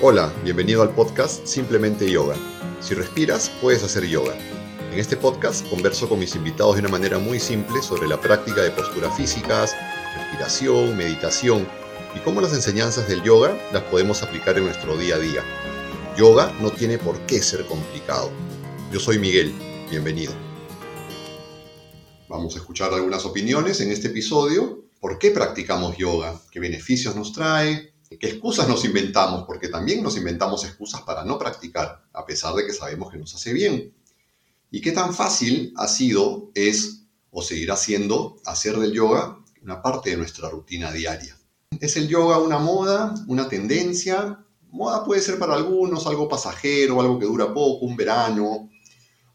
Hola, bienvenido al podcast Simplemente Yoga. Si respiras, puedes hacer yoga. En este podcast converso con mis invitados de una manera muy simple sobre la práctica de posturas físicas, respiración, meditación y cómo las enseñanzas del yoga las podemos aplicar en nuestro día a día. Yoga no tiene por qué ser complicado. Yo soy Miguel, bienvenido. Vamos a escuchar algunas opiniones en este episodio. ¿Por qué practicamos yoga? ¿Qué beneficios nos trae? ¿Qué excusas nos inventamos? Porque también nos inventamos excusas para no practicar, a pesar de que sabemos que nos hace bien. ¿Y qué tan fácil ha sido, es o seguirá siendo hacer del yoga una parte de nuestra rutina diaria? ¿Es el yoga una moda, una tendencia? Moda puede ser para algunos algo pasajero, algo que dura poco, un verano,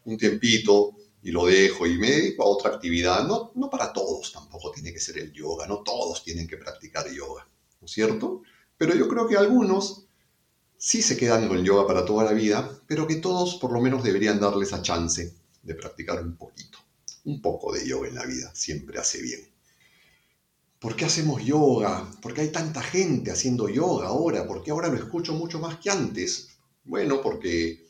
un tiempito, y lo dejo y me dedico a otra actividad. No, no para todos tampoco tiene que ser el yoga, no todos tienen que practicar yoga, ¿no es cierto? Pero yo creo que algunos sí se quedan con yoga para toda la vida, pero que todos por lo menos deberían darle esa chance de practicar un poquito. Un poco de yoga en la vida siempre hace bien. ¿Por qué hacemos yoga? ¿Por qué hay tanta gente haciendo yoga ahora? ¿Por qué ahora lo escucho mucho más que antes? Bueno, porque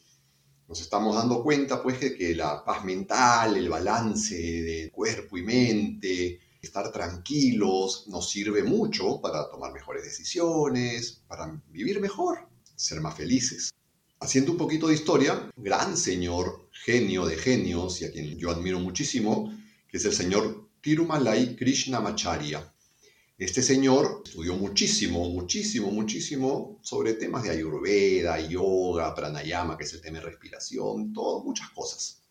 nos estamos dando cuenta pues que la paz mental, el balance de cuerpo y mente, estar tranquilos nos sirve mucho para tomar mejores decisiones, para vivir mejor, ser más felices. Haciendo un poquito de historia, gran señor, genio de genios y a quien yo admiro muchísimo, que es el señor Tirumalai Krishnamacharya. Este señor estudió muchísimo, muchísimo, muchísimo sobre temas de ayurveda, yoga, pranayama, que es el tema de respiración, todo, muchas cosas.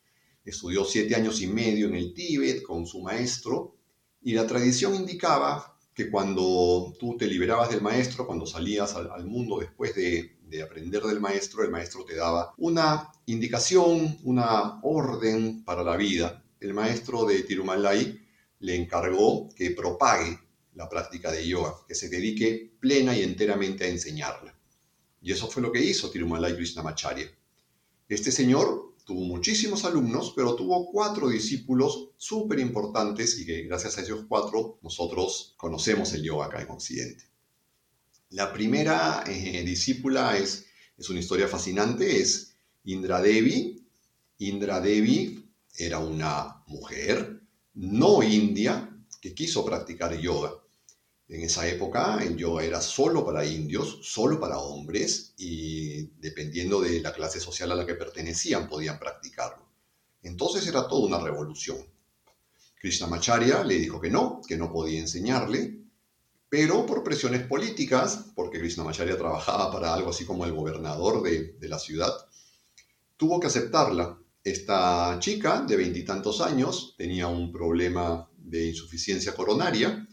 Estudió siete años y medio en el Tíbet con su maestro y la tradición indicaba que cuando tú te liberabas del maestro, cuando salías al, mundo después de, de, aprender del maestro, el maestro te daba una indicación, una orden para la vida. El maestro de Tirumalai le encargó que propague la práctica de yoga, que se dedique plena y enteramente a enseñarla. Y eso fue lo que hizo Tirumalai Krishnamacharya. Este señor tuvo muchísimos alumnos, pero tuvo cuatro discípulos súper importantes y que gracias a esos cuatro nosotros conocemos el yoga acá en Occidente. La primera eh, discípula es, es una historia fascinante, es Indra Devi. Indra Devi era una mujer no india que quiso practicar yoga. En esa época yoga era solo para indios, solo para hombres y dependiendo de la clase social a la que pertenecían podían practicarlo. Entonces era toda una revolución. Krishnamacharya le dijo que no, que no podía enseñarle, pero por presiones políticas, porque Krishnamacharya trabajaba para algo así como el gobernador de, de la ciudad, tuvo que aceptarla. Esta chica de veintitantos años tenía un problema de insuficiencia coronaria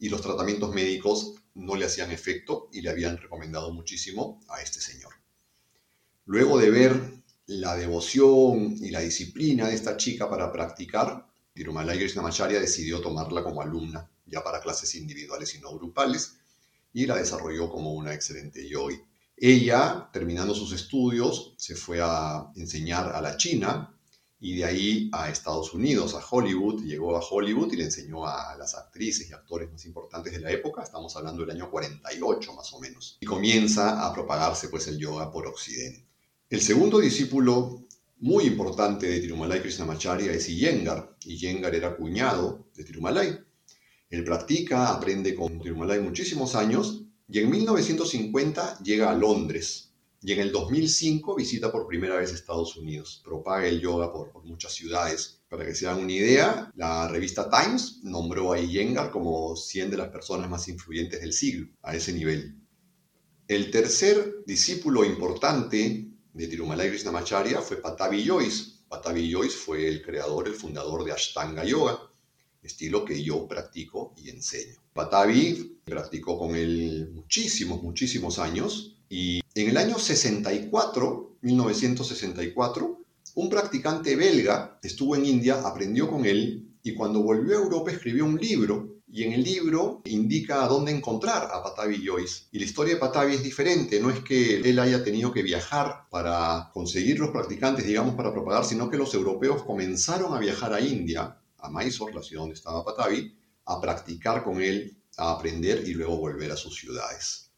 y los tratamientos médicos no le hacían efecto y le habían recomendado muchísimo a este señor. Luego de ver la devoción y la disciplina de esta chica para practicar, Tirumalai Krishnamacharya decidió tomarla como alumna, ya para clases individuales y no grupales, y la desarrolló como una excelente yogi. Ella, terminando sus estudios, se fue a enseñar a la China y de ahí a Estados Unidos, a Hollywood, llegó a Hollywood y le enseñó a las actrices y actores más importantes de la época, estamos hablando del año 48 más o menos, y comienza a propagarse pues el yoga por Occidente. El segundo discípulo muy importante de Tirumalai Krishnamacharya es Iyengar. Iyengar era cuñado de Tirumalai. Él practica, aprende con Tirumalai muchísimos años y en 1950 llega a Londres y en el 2005 visita por primera vez Estados Unidos. Propaga el yoga por, muchas ciudades. Para que se hagan una idea, la revista Times nombró a Iyengar como 100 de las personas más influyentes del siglo, a ese nivel. El tercer discípulo importante de Tirumalai Krishnamacharya fue Patavi Joyce. Patavi Joyce fue el creador, el fundador de Ashtanga Yoga, estilo que yo practico y enseño. Patavi practicó con él muchísimos, muchísimos años y en el año 64, 1964, un practicante belga estuvo en India, aprendió con él y cuando volvió a Europa escribió un libro y en el libro indica dónde encontrar a Patavi Joyce. Y la historia de Patavi es diferente, no es que él haya tenido que viajar para conseguir los practicantes, digamos, para propagar, sino que los europeos comenzaron a viajar a India, a Mysore, la ciudad donde estaba Patavi, a practicar con él, a aprender y luego volver a sus ciudades.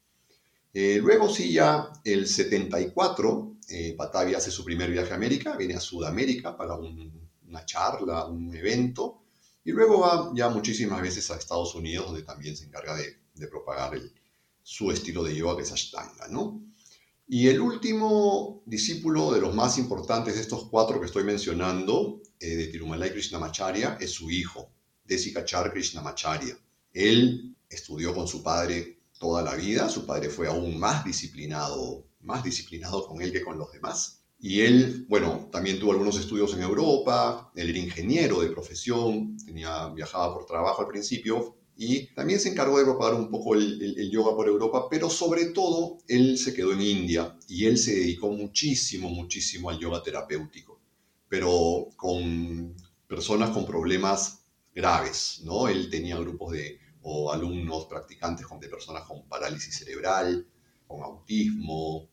Eh, luego sí, ya el 74, eh, Batavia hace su primer viaje a América, viene a Sudamérica para una charla, un evento, y luego va ya muchísimas veces a Estados Unidos, donde también se encarga de, propagar su estilo de yoga, que es Ashtanga, ¿no? Y el último discípulo de los más importantes de estos cuatro que estoy mencionando, eh, de Tirumalai Krishnamacharya, es su hijo, Desikachar Krishnamacharya. Él estudió con su padre toda la vida, su padre fue aún más disciplinado, más disciplinado con él que con los demás. Y él, bueno, también tuvo algunos estudios en Europa, él era ingeniero de profesión, tenía, viajaba por trabajo al principio, y también se encargó de propagar un poco el, yoga por Europa, pero sobre todo él se quedó en India y él se dedicó muchísimo, muchísimo al yoga terapéutico, pero con personas con problemas graves, ¿no? Él tenía grupos de o alumnos practicantes de personas con parálisis cerebral, con autismo,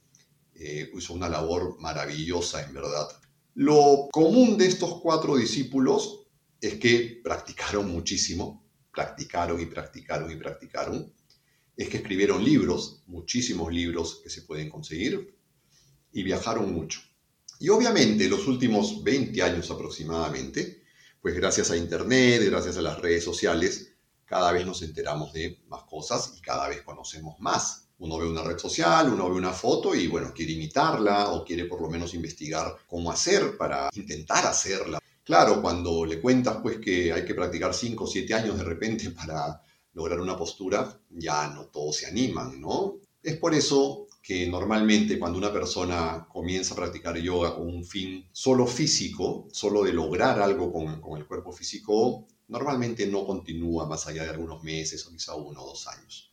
eh, hizo una labor maravillosa en verdad. Lo común de estos cuatro discípulos es que practicaron muchísimo, practicaron y practicaron y practicaron, es que escribieron libros, muchísimos libros que se pueden conseguir, y viajaron mucho. Y obviamente los últimos 20 años aproximadamente, pues gracias a Internet, gracias a las redes sociales, cada vez nos enteramos de más cosas y cada vez conocemos más. Uno ve una red social, uno ve una foto y bueno, quiere imitarla o quiere por lo menos investigar cómo hacer para intentar hacerla. Claro, cuando le cuentas pues que hay que practicar 5 o 7 años de repente para lograr una postura, ya no todos se animan, ¿no? Es por eso que normalmente cuando una persona comienza a practicar yoga con un fin solo físico, solo de lograr algo con, con el cuerpo físico, normalmente no continúa más allá de algunos meses o quizá uno o dos años.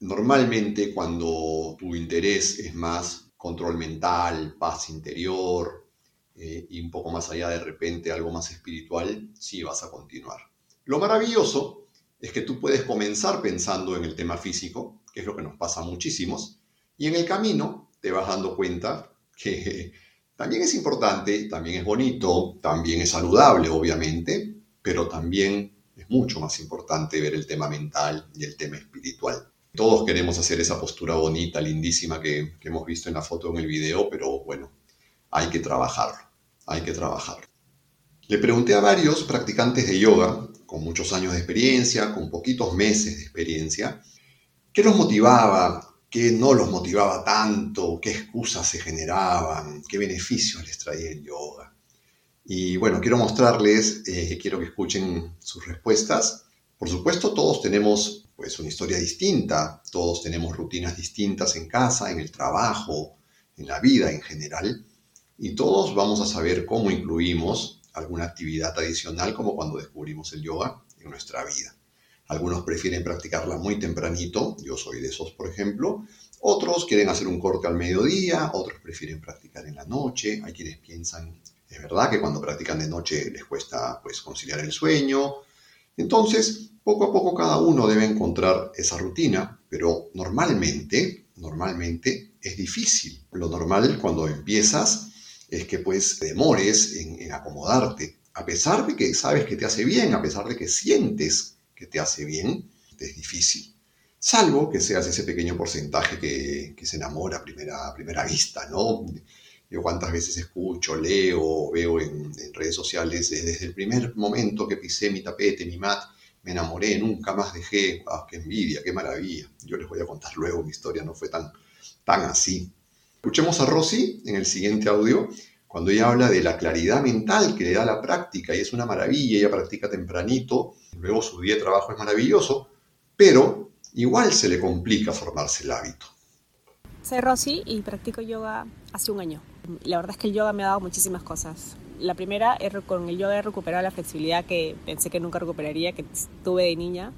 Normalmente cuando tu interés es más control mental, paz interior, eh, y un poco más allá de repente algo más espiritual, sí vas a continuar. Lo maravilloso es que tú puedes comenzar pensando en el tema físico, que es lo que nos pasa a muchísimos, y en el camino te vas dando cuenta que también es importante, también es bonito, también es saludable, obviamente, pero también es mucho más importante ver el tema mental y el tema espiritual. Todos queremos hacer esa postura bonita, lindísima que, hemos visto en la foto, en el video, pero bueno, hay que trabajarlo hay que trabajar. Le pregunté a varios practicantes de yoga, con muchos años de experiencia, con poquitos meses de experiencia, qué los motivaba, qué no los motivaba tanto, qué excusas se generaban, qué beneficios les traía el yoga. Y bueno, quiero mostrarles, eh, quiero que escuchen sus respuestas. Por supuesto, todos tenemos pues una historia distinta, todos tenemos rutinas distintas en casa, en el trabajo, en la vida en general y todos vamos a saber cómo incluimos alguna actividad adicional como cuando descubrimos el yoga en nuestra vida. Algunos prefieren practicarla muy tempranito, yo soy de esos por ejemplo, otros quieren hacer un corte al mediodía, otros prefieren practicar en la noche, hay quienes piensan, es verdad que cuando practican de noche les cuesta pues conciliar el sueño. Entonces, poco a poco cada uno debe encontrar esa rutina, pero normalmente, normalmente es difícil. Lo normal cuando empiezas es que pues demores en, acomodarte, a pesar de que sabes que te hace bien, a pesar de que sientes que te hace bien, es difícil. Salvo que seas ese pequeño porcentaje que, se enamora a primera, primera vista, ¿no? Yo cuántas veces escucho, leo, veo en, redes sociales, desde el primer momento que pisé mi tapete, mi mat, me enamoré, nunca más dejé, ah, qué envidia, qué maravilla. Yo les voy a contar luego, mi historia no fue tan, tan así. Escuchemos a Rosy en el siguiente audio, cuando ella habla de la claridad mental que le da la práctica y es una maravilla, ella practica tempranito, luego su día de trabajo es maravilloso, pero igual se le complica formarse el hábito. Soy Rosy y practico yoga hace un año. La verdad es que el yoga me ha dado muchísimas cosas. La primera, con el yoga he recuperado la flexibilidad que pensé que nunca recuperaría, que tuve de niña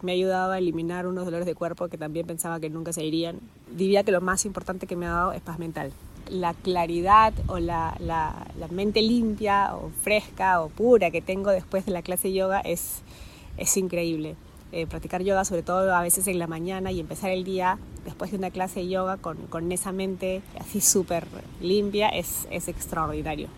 me ha ayudado a eliminar unos dolores de cuerpo que también pensaba que nunca se irían. Diría que lo más importante que me ha dado es paz mental. La claridad o la, la, mente limpia o fresca o pura que tengo después de la clase de yoga es, es increíble. Eh, practicar yoga, sobre todo a veces en la mañana y empezar el día después de una clase de yoga con, con esa mente así súper limpia, es, es extraordinario.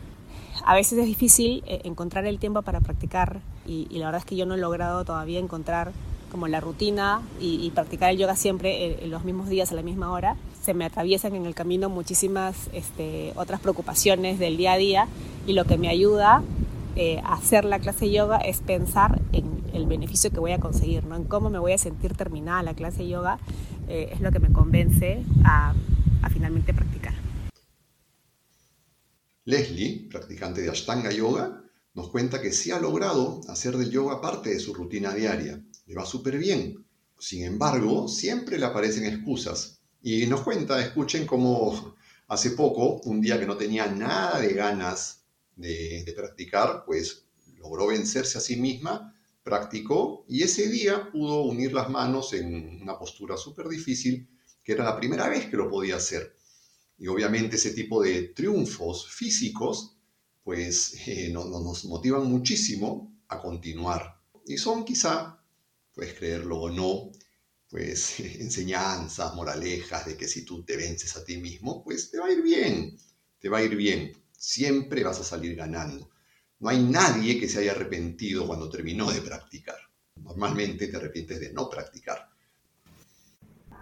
A veces es difícil eh, encontrar el tiempo para practicar y, la verdad es que yo no he logrado todavía encontrar como la rutina y, practicar el yoga siempre en, los mismos días a la misma hora, se me atraviesan en el camino muchísimas este, otras preocupaciones del día a día y lo que me ayuda eh, a hacer la clase de yoga es pensar en el beneficio que voy a conseguir, ¿no? en cómo me voy a sentir terminada la clase de yoga, eh, es lo que me convence a, finalmente practicar. Leslie, practicante de Ashtanga Yoga, nos cuenta que sí ha logrado hacer del yoga parte de su rutina diaria. Le va súper bien. Sin embargo, siempre le aparecen excusas. Y nos cuenta, escuchen cómo hace poco, un día que no tenía nada de ganas de practicar, pues logró vencerse a sí misma, practicó y ese día pudo unir las manos en una postura súper difícil, que era la primera vez que lo podía hacer. Y obviamente ese tipo de triunfos físicos, pues eh, nos motivan muchísimo a continuar. Y son quizá, puedes creerlo o no, pues enseñanzas, moralejas de que si tú te vences a ti mismo, pues te va a ir bien, te va a ir bien. Siempre vas a salir ganando. No hay nadie que se haya arrepentido cuando terminó de practicar. Normalmente te arrepientes de no practicar.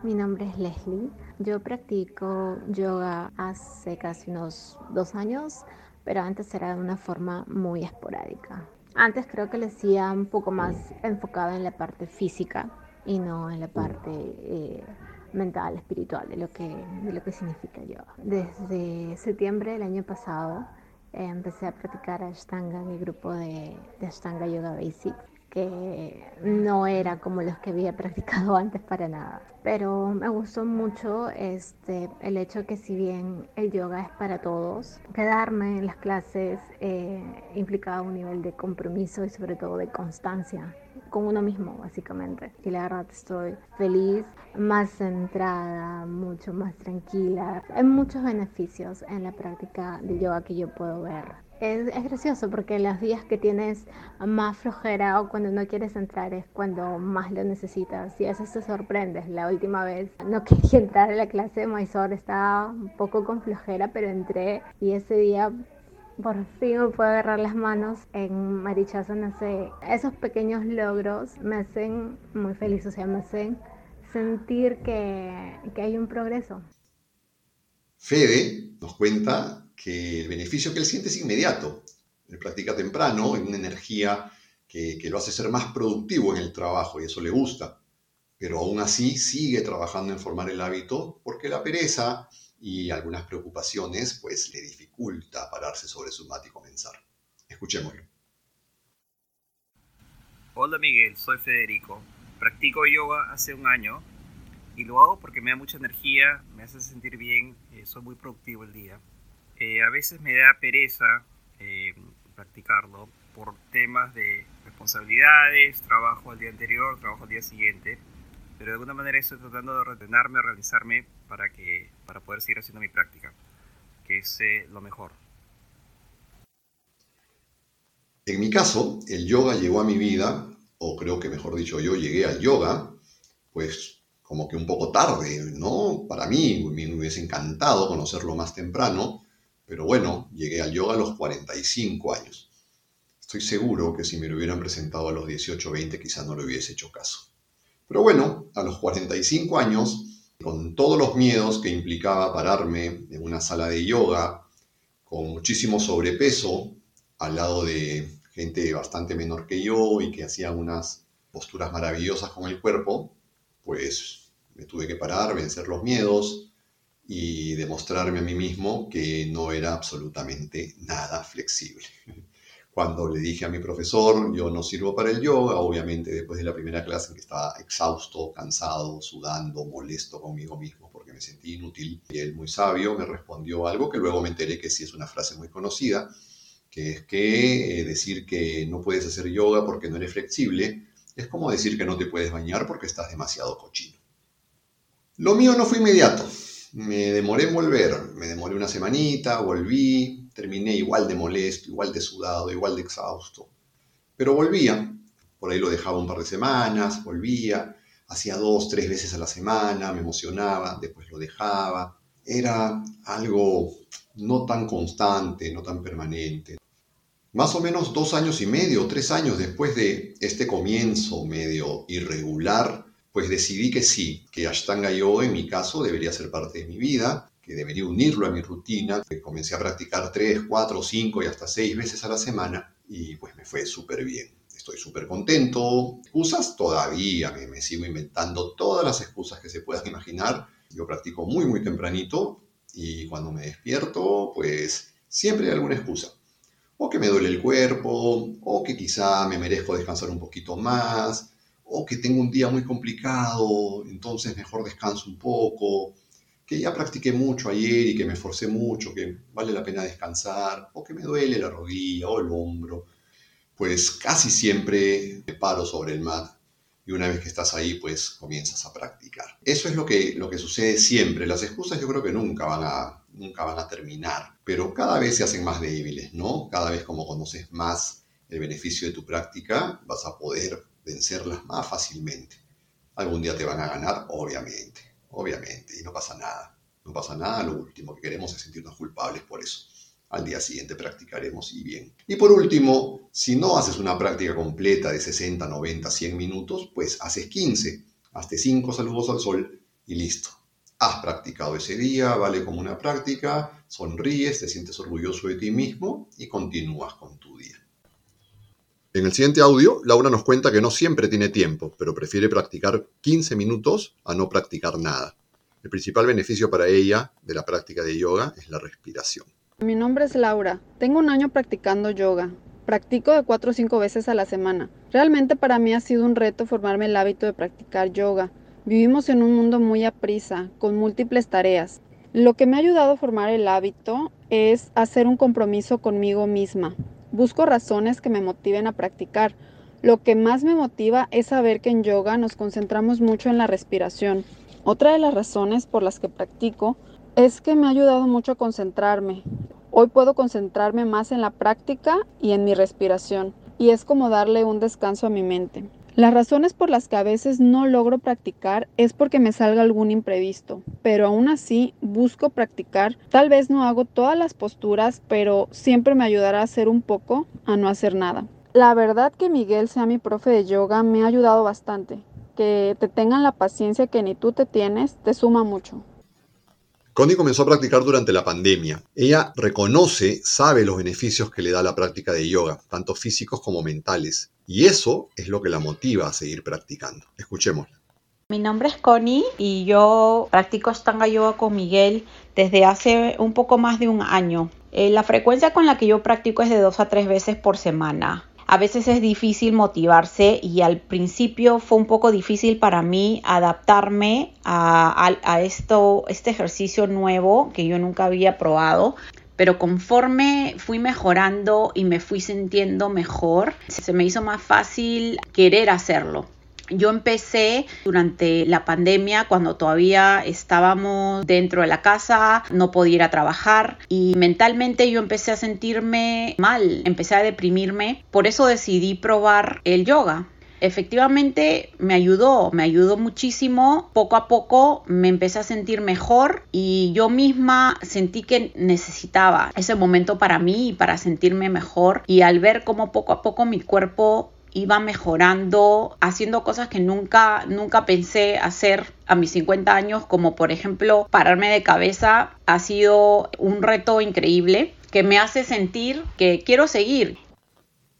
Mi nombre es Leslie. Yo practico yoga hace casi unos dos años, pero antes era de una forma muy esporádica. Antes creo que lo hacía un poco más enfocado en la parte física y no en la parte eh, mental, espiritual de lo, que, de lo que significa yoga. Desde septiembre del año pasado empecé a practicar Ashtanga el grupo de, de Ashtanga Yoga Basics que no era como los que había practicado antes para nada. Pero me gustó mucho este, el hecho que si bien el yoga es para todos, quedarme en las clases eh, implicaba un nivel de compromiso y sobre todo de constancia con uno mismo, básicamente. Y la verdad estoy feliz, más centrada, mucho más tranquila. Hay muchos beneficios en la práctica del yoga que yo puedo ver es, gracioso porque los días que tienes más flojera o cuando no quieres entrar es cuando más lo necesitas y a veces te sorprendes. La última vez no quería entrar a la clase de Mysore, estaba un poco con flojera, pero entré y ese día por fin me puedo agarrar las manos en marichazo, no sé. Esos pequeños logros me hacen muy feliz, o sea, me hacen sentir que, que hay un progreso. Fede nos cuenta que el beneficio que él siente es inmediato. Él practica temprano, en una energía que, lo hace ser más productivo en el trabajo y eso le gusta. Pero aún así sigue trabajando en formar el hábito porque la pereza y algunas preocupaciones pues le dificulta pararse sobre su mat y comenzar. Escuchémoslo. Hola Miguel, soy Federico. Practico yoga hace un año y lo hago porque me da mucha energía, me hace sentir bien, eh, soy muy productivo el día. Eh, a veces me da pereza eh, practicarlo por temas de responsabilidades, trabajo al día anterior, trabajo al día siguiente, pero de alguna manera estoy tratando de retenerme, organizarme para, que, para poder seguir haciendo mi práctica, que es eh, lo mejor. En mi caso, el yoga llegó a mi vida, o creo que mejor dicho, yo llegué al yoga, pues como que un poco tarde, ¿no? Para mí me hubiese encantado conocerlo más temprano, pero bueno, llegué al yoga a los 45 años. Estoy seguro que si me lo hubieran presentado a los 18 o 20 quizás no le hubiese hecho caso. Pero bueno, a los 45 años, con todos los miedos que implicaba pararme en una sala de yoga, con muchísimo sobrepeso, al lado de gente bastante menor que yo y que hacía unas posturas maravillosas con el cuerpo, pues me tuve que parar, vencer los miedos, y demostrarme a mí mismo que no era absolutamente nada flexible. Cuando le dije a mi profesor, yo no sirvo para el yoga, obviamente después de la primera clase en que estaba exhausto, cansado, sudando, molesto conmigo mismo porque me sentí inútil, y él muy sabio me respondió algo que luego me enteré que sí es una frase muy conocida, que es que eh, decir que no puedes hacer yoga porque no eres flexible es como decir que no te puedes bañar porque estás demasiado cochino. Lo mío no fue inmediato. Me demoré en volver, me demoré una semanita, volví, terminé igual de molesto, igual de sudado, igual de exhausto. Pero volvía, por ahí lo dejaba un par de semanas, volvía, hacía dos, tres veces a la semana, me emocionaba, después lo dejaba. Era algo no tan constante, no tan permanente. Más o menos dos años y medio, tres años después de este comienzo medio irregular, pues decidí que sí, que Ashtanga Yoga en mi caso debería ser parte de mi vida, debería unirlo a mi rutina, comencé a practicar tres, cuatro, cinco y hasta seis veces a la semana y pues me fue súper bien. Estoy súper contento. Excusas todavía, me, me sigo inventando todas las excusas que se puedan imaginar. Yo practico muy, muy tempranito y cuando me despierto, pues siempre hay alguna excusa. O que me duele el cuerpo, o que quizá me merezco descansar un poquito más, o que tengo un día muy complicado, entonces mejor descanso un poco, que ya practiqué mucho ayer y que me esforcé mucho, que vale la pena descansar, o que me duele la rodilla o el hombro, pues casi siempre me paro sobre el mat y una vez que estás ahí, pues comienzas a practicar. Eso es lo que, lo que sucede siempre. Las excusas yo creo que nunca van, a, nunca van a terminar, pero cada vez se hacen más débiles, ¿no? Cada vez como conoces más el beneficio de tu práctica, vas a poder vencerlas más fácilmente. Algún día te van a ganar, obviamente, obviamente, y no pasa nada. No pasa nada, lo último que queremos es sentirnos culpables por eso. Al día siguiente practicaremos y bien. Y por último, si no haces una práctica completa de 60, 90, 100 minutos, pues haces 15, hazte 5 saludos al sol y listo. Has practicado ese día, vale como una práctica, sonríes, te sientes orgulloso de ti mismo y continúas con tu día. En el siguiente audio, Laura nos cuenta que no siempre tiene tiempo, pero prefiere practicar 15 minutos a no practicar nada. El principal beneficio para ella de la práctica de yoga es la respiración. Mi nombre es Laura. Tengo un año practicando yoga. Practico de 4 o 5 veces a la semana. Realmente para mí ha sido un reto formarme el hábito de practicar yoga. Vivimos en un mundo muy aprisa, con múltiples tareas. Lo que me ha ayudado a formar el hábito es hacer un compromiso conmigo misma, Busco razones que me motiven a practicar. Lo que más me motiva es saber que en yoga nos concentramos mucho en la respiración. Otra de las razones por las que practico es que me ha ayudado mucho a concentrarme. Hoy puedo concentrarme más en la práctica y en mi respiración, y es como darle un descanso a mi mente. Las razones por las que a veces no logro practicar es porque me salga algún imprevisto, pero aún así busco practicar. Tal vez no hago todas las posturas, pero siempre me ayudará a hacer un poco a no hacer nada. La verdad que Miguel sea mi profe de yoga me ha ayudado bastante. Que te tengan la paciencia que ni tú te tienes te suma mucho. Connie comenzó a practicar durante la pandemia. Ella reconoce, sabe los beneficios que le da la práctica de yoga, tanto físicos como mentales. Y eso es lo que la motiva a seguir practicando. Escuchémosla. Mi nombre es Connie y yo practico Ashtanga Yoga con Miguel desde hace un poco más de un año. Eh, la frecuencia con la que yo practico es de dos a tres veces por semana. A veces es difícil motivarse y al principio fue un poco difícil para mí adaptarme a, esto, este ejercicio nuevo que yo nunca había probado pero conforme fui mejorando y me fui sintiendo mejor, se me hizo más fácil querer hacerlo. Yo empecé durante la pandemia cuando todavía estábamos dentro de la casa, no podía ir a trabajar y mentalmente yo empecé a sentirme mal, empecé a deprimirme. Por eso decidí probar el yoga efectivamente me ayudó, me ayudó muchísimo. Poco a poco me empecé a sentir mejor y yo misma sentí que necesitaba ese momento para mí y para sentirme mejor. Y al ver cómo poco a poco mi cuerpo iba mejorando, haciendo cosas que nunca, nunca pensé hacer a mis 50 años, como por ejemplo pararme de cabeza, ha sido un reto increíble que me hace sentir que quiero seguir.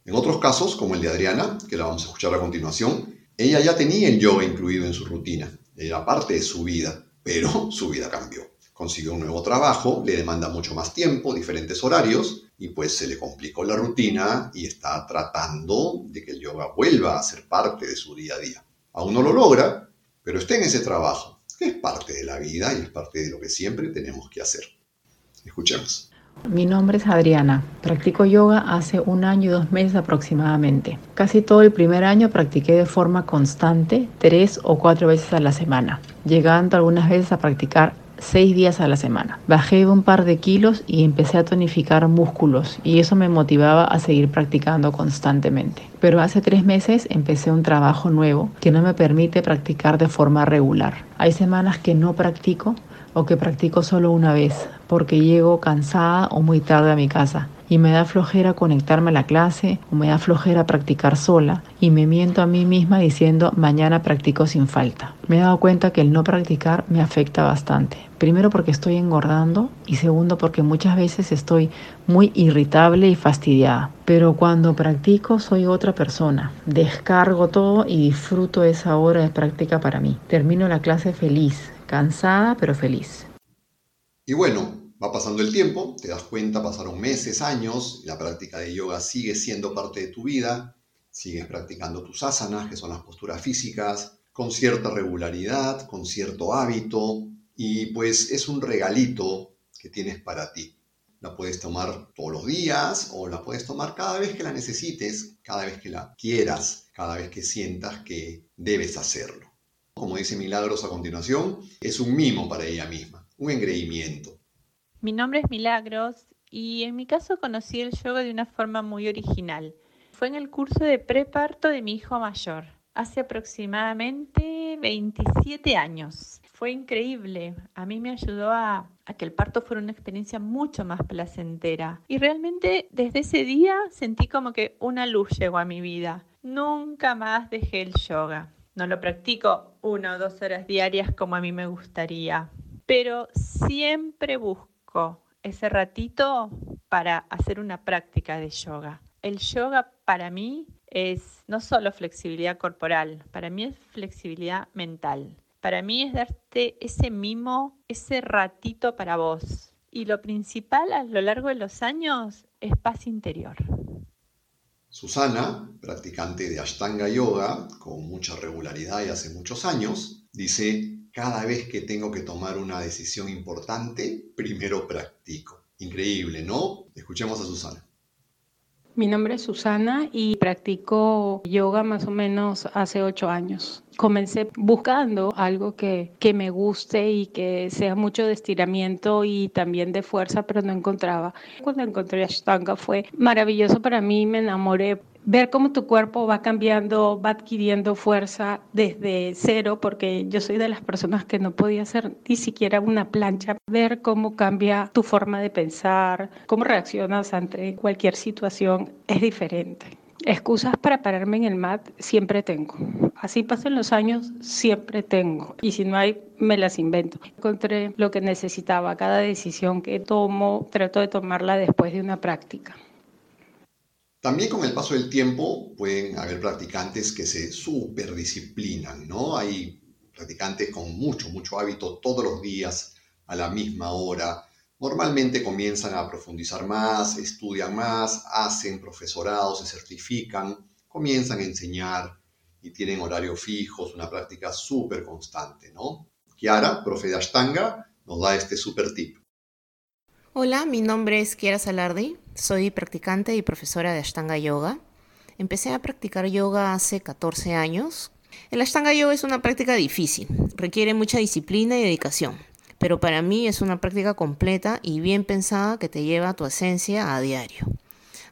En otros casos, como el de Adriana, que la vamos a escuchar a continuación, ella ya tenía el yoga incluido en su rutina, era parte de su vida, pero su vida cambió. Consiguió un nuevo trabajo, le demanda mucho más tiempo, diferentes horarios, y pues se le complicó la rutina y está tratando de que el yoga vuelva a ser parte de su día a día. Aún no lo logra, pero está en ese trabajo, que es parte de la vida y es parte de lo que siempre tenemos que hacer. Escuchemos. Mi nombre es Adriana. Practico yoga hace un año y dos meses aproximadamente. Casi todo el primer año practiqué de forma constante, tres o cuatro veces a la semana, llegando algunas veces a practicar seis días a la semana. Bajé un par de kilos y empecé a tonificar músculos y eso me motivaba a seguir practicando constantemente. Pero hace tres meses empecé un trabajo nuevo que no me permite practicar de forma regular. Hay semanas que no practico o que practico solo una vez porque llego cansada o muy tarde a mi casa y me da flojera conectarme a la clase o me da flojera practicar sola y me miento a mí misma diciendo mañana practico sin falta. Me he dado cuenta que el no practicar me afecta bastante. Primero porque estoy engordando y segundo porque muchas veces estoy muy irritable y fastidiada. Pero cuando practico soy otra persona. Descargo todo y disfruto esa hora de práctica para mí. Termino la clase feliz, cansada pero feliz. Y bueno, Va pasando el tiempo, te das cuenta, pasaron meses, años, la práctica de yoga sigue siendo parte de tu vida, sigues practicando tus asanas, que son las posturas físicas, con cierta regularidad, con cierto hábito, y pues es un regalito que tienes para ti. La puedes tomar todos los días o la puedes tomar cada vez que la necesites, cada vez que la quieras, cada vez que sientas que debes hacerlo. Como dice Milagros a continuación, es un mimo para ella misma, un engreimiento. Mi nombre es Milagros y en mi caso conocí el yoga de una forma muy original. Fue en el curso de preparto de mi hijo mayor, hace aproximadamente 27 años. Fue increíble, a mí me ayudó a, a, que el parto fuera una experiencia mucho más placentera. Y realmente desde ese día sentí como que una luz llegó a mi vida. Nunca más dejé el yoga. No lo practico una o dos horas diarias como a mí me gustaría, pero siempre busco ese ratito para hacer una práctica de yoga. El yoga para mí es no solo flexibilidad corporal, para mí es flexibilidad mental. Para mí es darte ese mimo, ese ratito para vos. Y lo principal a lo largo de los años es paz interior. Susana, practicante de Ashtanga Yoga con mucha regularidad y hace muchos años, dice, cada vez que tengo que tomar una decisión importante, primero practico. Increíble, ¿no? Escuchemos a Susana. Mi nombre es Susana y practico yoga más o menos hace ocho años. Comencé buscando algo que, que, me guste y que sea mucho de estiramiento y también de fuerza, pero no encontraba. Cuando encontré Ashtanga fue maravilloso para mí, me enamoré ver cómo tu cuerpo va cambiando, va adquiriendo fuerza desde cero, porque yo soy de las personas que no podía hacer ni siquiera una plancha, ver cómo cambia tu forma de pensar, cómo reaccionas ante cualquier situación es diferente. Excusas para pararme en el mat siempre tengo. Así pasan los años, siempre tengo. Y si no hay, me las invento. Encontré lo que necesitaba. Cada decisión que tomo, trato de tomarla después de una práctica. También con el paso del tiempo pueden haber practicantes que se superdisciplinan, ¿no? Hay practicantes con mucho, mucho hábito todos los días a la misma hora. Normalmente comienzan a profundizar más, estudian más, hacen profesorados, se certifican, comienzan a enseñar y tienen horarios fijos, una práctica súper constante, ¿no? Kiara, profe de Ashtanga, nos da este súper tip. Hola, mi nombre es Kiara Salardi, soy practicante y profesora de Ashtanga Yoga. Empecé a practicar yoga hace 14 años. El Ashtanga Yoga es una práctica difícil, requiere mucha disciplina y dedicación, pero para mí es una práctica completa y bien pensada que te lleva a tu esencia a diario.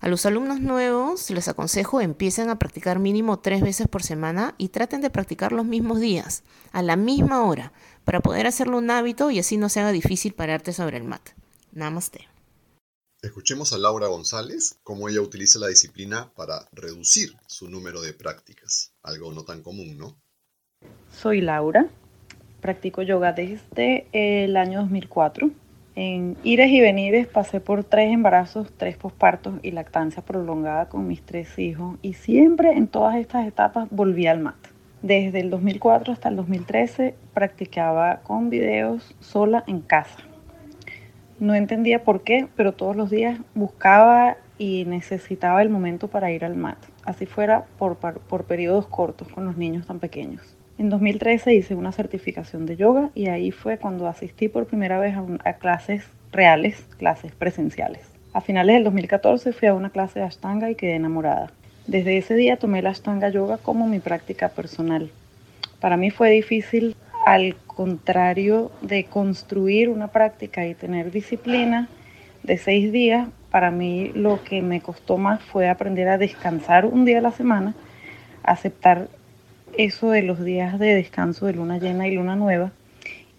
A los alumnos nuevos les aconsejo empiecen a practicar mínimo tres veces por semana y traten de practicar los mismos días, a la misma hora, para poder hacerlo un hábito y así no se haga difícil pararte sobre el mat. Namaste. Escuchemos a Laura González cómo ella utiliza la disciplina para reducir su número de prácticas, algo no tan común, ¿no? Soy Laura, practico yoga desde el año 2004. En ires y venires pasé por tres embarazos, tres pospartos y lactancia prolongada con mis tres hijos y siempre en todas estas etapas volví al mat. Desde el 2004 hasta el 2013 practicaba con videos sola en casa no entendía por qué, pero todos los días buscaba y necesitaba el momento para ir al mat, así fuera por, por, periodos cortos con los niños tan pequeños. En 2013 hice una certificación de yoga y ahí fue cuando asistí por primera vez a, a clases reales, clases presenciales. A finales del 2014 fui a una clase de Ashtanga y quedé enamorada. Desde ese día tomé la Ashtanga Yoga como mi práctica personal. Para mí fue difícil al contrario de construir una práctica y tener disciplina de seis días, para mí lo que me costó más fue aprender a descansar un día a la semana, aceptar eso de los días de descanso de luna llena y luna nueva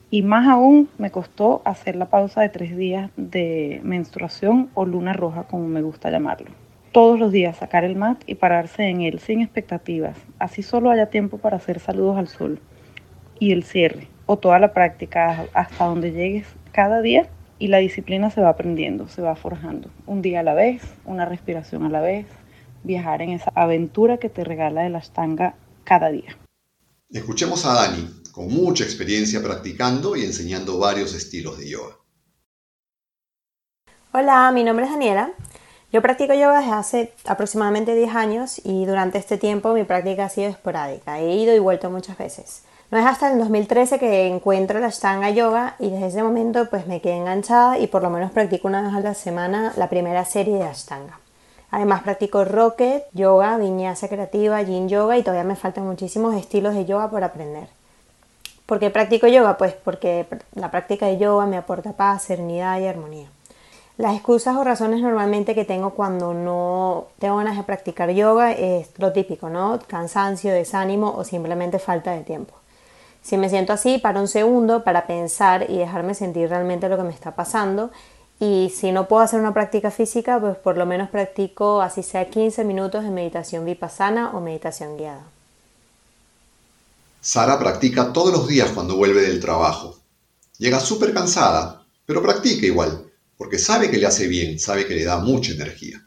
Y más aún me costó hacer la pausa de tres días de menstruación o luna roja, como me gusta llamarlo. Todos los días sacar el mat y pararse en él sin expectativas. Así solo haya tiempo para hacer saludos al sol. Y el cierre, o toda la práctica hasta donde llegues cada día y la disciplina se va aprendiendo, se va forjando. Un día a la vez, una respiración a la vez, viajar en esa aventura que te regala el Ashtanga cada día. Escuchemos a Dani, con mucha experiencia practicando y enseñando varios estilos de yoga. Hola, mi nombre es Daniela. Yo practico yoga desde hace aproximadamente 10 años y durante este tiempo mi práctica ha sido esporádica. He ido y vuelto muchas veces. No es hasta el 2013 que encuentro la Ashtanga Yoga y desde ese momento pues me quedé enganchada y por lo menos practico una vez a la semana la primera serie de Ashtanga. Además practico Rocket, Yoga, Vinyasa Creativa, Yin Yoga y todavía me faltan muchísimos estilos de yoga por aprender. ¿Por qué practico yoga? Pues porque la práctica de yoga me aporta paz, serenidad y armonía. Las excusas o razones normalmente que tengo cuando no tengo ganas de practicar yoga es lo típico, ¿no? Cansancio, desánimo o simplemente falta de tiempo. Si me siento así, paro un segundo para pensar y dejarme sentir realmente lo que me está pasando y si no puedo hacer una práctica física, pues por lo menos practico así sea 15 minutos de meditación vipassana o meditación guiada. Sara practica todos los días cuando vuelve del trabajo. Llega súper cansada, pero practica igual, porque sabe que le hace bien, sabe que le da mucha energía.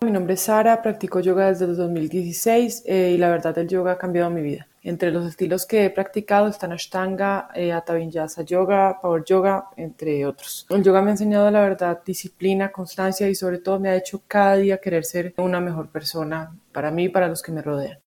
Mi nombre es Sara, practico yoga desde el 2016 eh, y la verdad el yoga ha cambiado mi vida. Entre los estilos que he practicado están Ashtanga, eh, Vinyasa Yoga, Power Yoga, entre otros. El yoga me ha enseñado la verdad disciplina, constancia y sobre todo me ha hecho cada día querer ser una mejor persona para mí y para los que me rodean.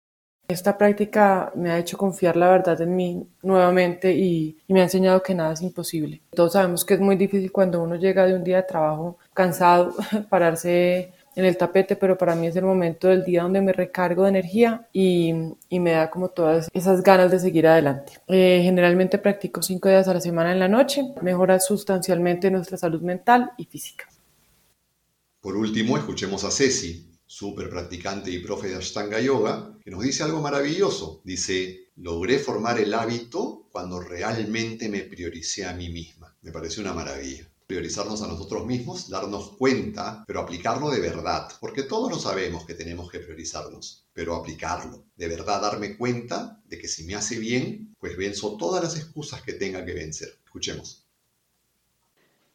Esta práctica me ha hecho confiar la verdad en mí nuevamente y, y, me ha enseñado que nada es imposible. Todos sabemos que es muy difícil cuando uno llega de un día de trabajo cansado, pararse en el tapete, pero para mí es el momento del día donde me recargo de energía y, me da como todas esas ganas de seguir adelante. Eh, generalmente practico cinco días a la semana en la noche, mejora sustancialmente nuestra salud mental y física. Por último, escuchemos a Ceci, súper practicante y profe de Ashtanga Yoga, que nos dice algo maravilloso. Dice, logré formar el hábito cuando realmente me prioricé a mí misma. Me parece una maravilla priorizarnos a nosotros mismos, darnos cuenta, pero aplicarlo de verdad, porque todos lo sabemos que tenemos que priorizarnos, pero aplicarlo, de verdad darme cuenta de que si me hace bien, pues venzo todas las excusas que tenga que vencer. Escuchemos.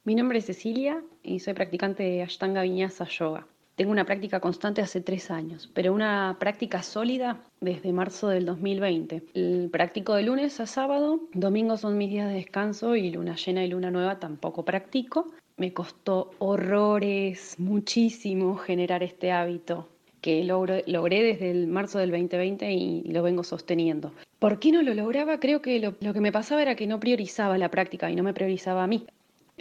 Mi nombre es Cecilia y soy practicante de Ashtanga Vinyasa Yoga. Tengo una práctica constante hace tres años, pero una práctica sólida desde marzo del 2020. El practico de lunes a sábado, domingos son mis días de descanso y luna llena y luna nueva tampoco practico. Me costó horrores, muchísimo generar este hábito que logré desde el marzo del 2020 y lo vengo sosteniendo. ¿Por qué no lo lograba? Creo que lo, lo que me pasaba era que no priorizaba la práctica y no me priorizaba a mí.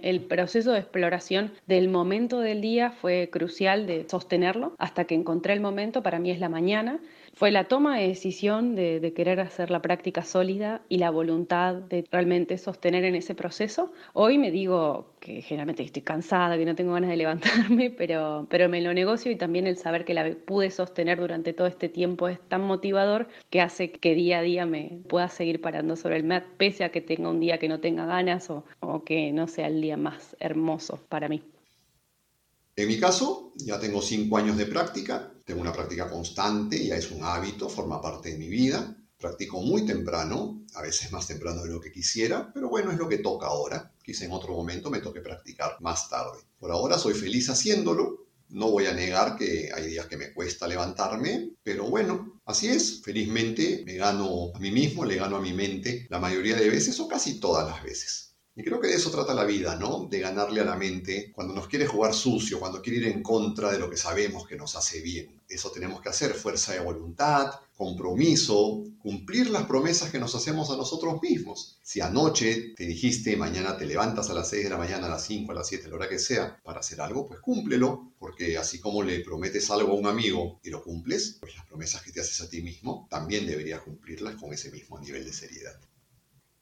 El proceso de exploración del momento del día fue crucial de sostenerlo hasta que encontré el momento, para mí es la mañana, fue la toma de decisión de, querer hacer la práctica sólida y la voluntad de realmente sostener en ese proceso. Hoy me digo que generalmente estoy cansada, que no tengo ganas de levantarme, pero, pero me lo negocio y también el saber que la pude sostener durante todo este tiempo es tan motivador que hace que día a día me pueda seguir parando sobre el mat, pese a que tenga un día que no tenga ganas o, o que no sea el día más hermoso para mí. En mi caso, ya tengo cinco años de práctica, tengo una práctica constante, ya es un hábito, forma parte de mi vida. Practico muy temprano, a veces más temprano de lo que quisiera, pero bueno, es lo que toca ahora. Quizá en otro momento me toque practicar más tarde. Por ahora soy feliz haciéndolo. No voy a negar que hay días que me cuesta levantarme, pero bueno, así es. Felizmente me gano a mí mismo, le gano a mi mente la mayoría de veces o casi todas las veces. Y creo que de eso trata la vida, ¿no? De ganarle a la mente cuando nos quiere jugar sucio, cuando quiere ir en contra de lo que sabemos que nos hace bien. Eso tenemos que hacer, fuerza de voluntad, compromiso, cumplir las promesas que nos hacemos a nosotros mismos. Si anoche te dijiste mañana te levantas a las 6 de la mañana, a las 5, a las 7, a la hora que sea, para hacer algo, pues cúmplelo, porque así como le prometes algo a un amigo y lo cumples, pues las promesas que te haces a ti mismo también deberías cumplirlas con ese mismo nivel de seriedad.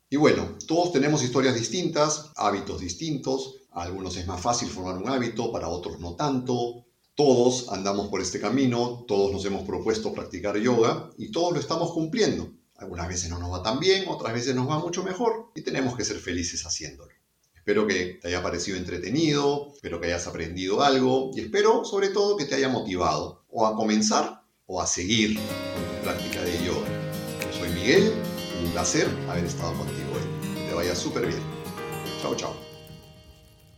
Y bueno, todos tenemos historias distintas, hábitos distintos, a algunos es más fácil formar un hábito, para otros no tanto. Todos andamos por este camino, todos nos hemos propuesto practicar yoga y todos lo estamos cumpliendo. Algunas veces no nos va tan bien, otras veces nos va mucho mejor y tenemos que ser felices haciéndolo. Espero que te haya parecido entretenido, espero que hayas aprendido algo y espero sobre todo que te haya motivado o a comenzar o a seguir con tu práctica de yoga. Yo soy Miguel, un placer haber estado contigo hoy. Que te vaya súper bien. Chao, chao.